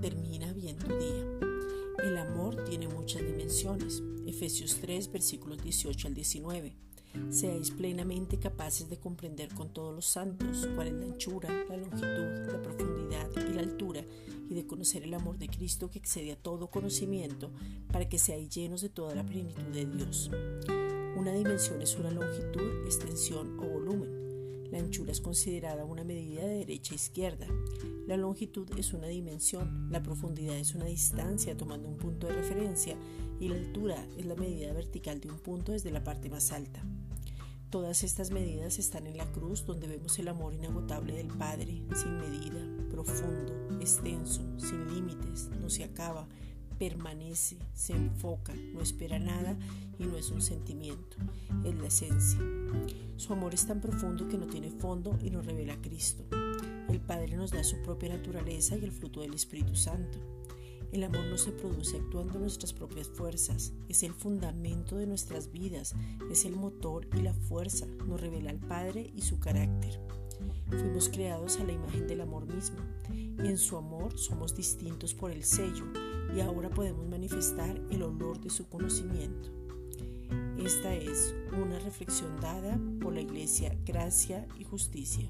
termina bien tu día. El amor tiene muchas dimensiones. Efesios 3, versículos 18 al 19. Seáis plenamente capaces de comprender con todos los santos cuál es la anchura, la longitud, la profundidad y la altura, y de conocer el amor de Cristo que excede a todo conocimiento, para que seáis llenos de toda la plenitud de Dios. Una dimensión es una longitud, extensión o volumen. Anchura es considerada una medida de derecha a izquierda. La longitud es una dimensión, la profundidad es una distancia tomando un punto de referencia y la altura es la medida vertical de un punto desde la parte más alta. Todas estas medidas están en la cruz donde vemos el amor inagotable del Padre, sin medida, profundo, extenso, sin límites, no se acaba, permanece, se enfoca, no espera nada y no es un sentimiento, es la esencia. Su amor es tan profundo que no tiene fondo y nos revela a Cristo. El Padre nos da su propia naturaleza y el fruto del Espíritu Santo. El amor no se produce actuando nuestras propias fuerzas, es el fundamento de nuestras vidas, es el motor y la fuerza, nos revela al Padre y su carácter. Fuimos creados a la imagen del amor mismo en su amor somos distintos por el sello y ahora podemos manifestar el olor de su conocimiento. Esta es una reflexión dada por la Iglesia Gracia y Justicia.